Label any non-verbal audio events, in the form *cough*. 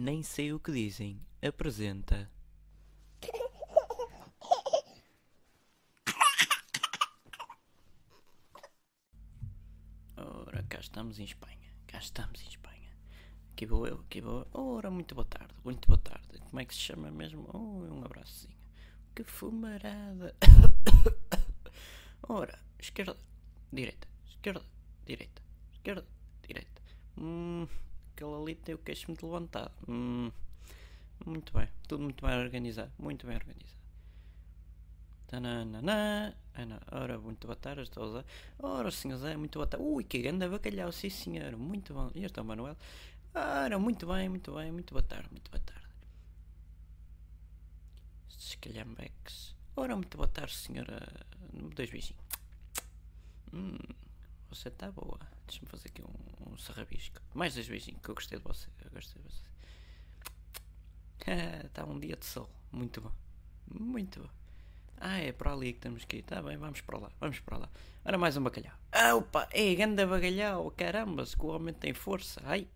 Nem sei o que dizem. Apresenta. Ora, cá estamos em Espanha. Cá estamos em Espanha. Aqui vou eu, aqui vou eu. Ora, muito boa tarde, muito boa tarde. Como é que se chama mesmo? Oh, um abraçozinho. Que fumarada. *coughs* Ora, esquerda, direita, esquerda, direita, esquerda, direita. Hum, aquele ali tem o queixo muito levantado. Hum, muito bem, tudo muito bem organizado, muito bem organizado. Tananana. Ana, ora, muito boa tarde, estou a usar. Ora, senhor Zé, muito boa tarde. Ui, que grande bacalhau, sim senhor, muito bom. E este é o Manuel. Ora, muito bem, muito bem, muito boa tarde, muito boa tarde. Estes calhambeques. Ora, muito boa tarde, senhora. Dois beijinhos. Hum, você está boa. Deixa-me fazer aqui um sarrabisco. Mais dois beijinhos, que eu gostei de você. Eu gostei de você. Está *laughs* um dia de sol. Muito bom. Muito bom. Ah, é para ali que temos que ir. Está bem, vamos para lá. Vamos para lá. Ora, mais um bacalhau. Ah, opa, é ganda bacalhau. Caramba, se o homem tem força. Ai.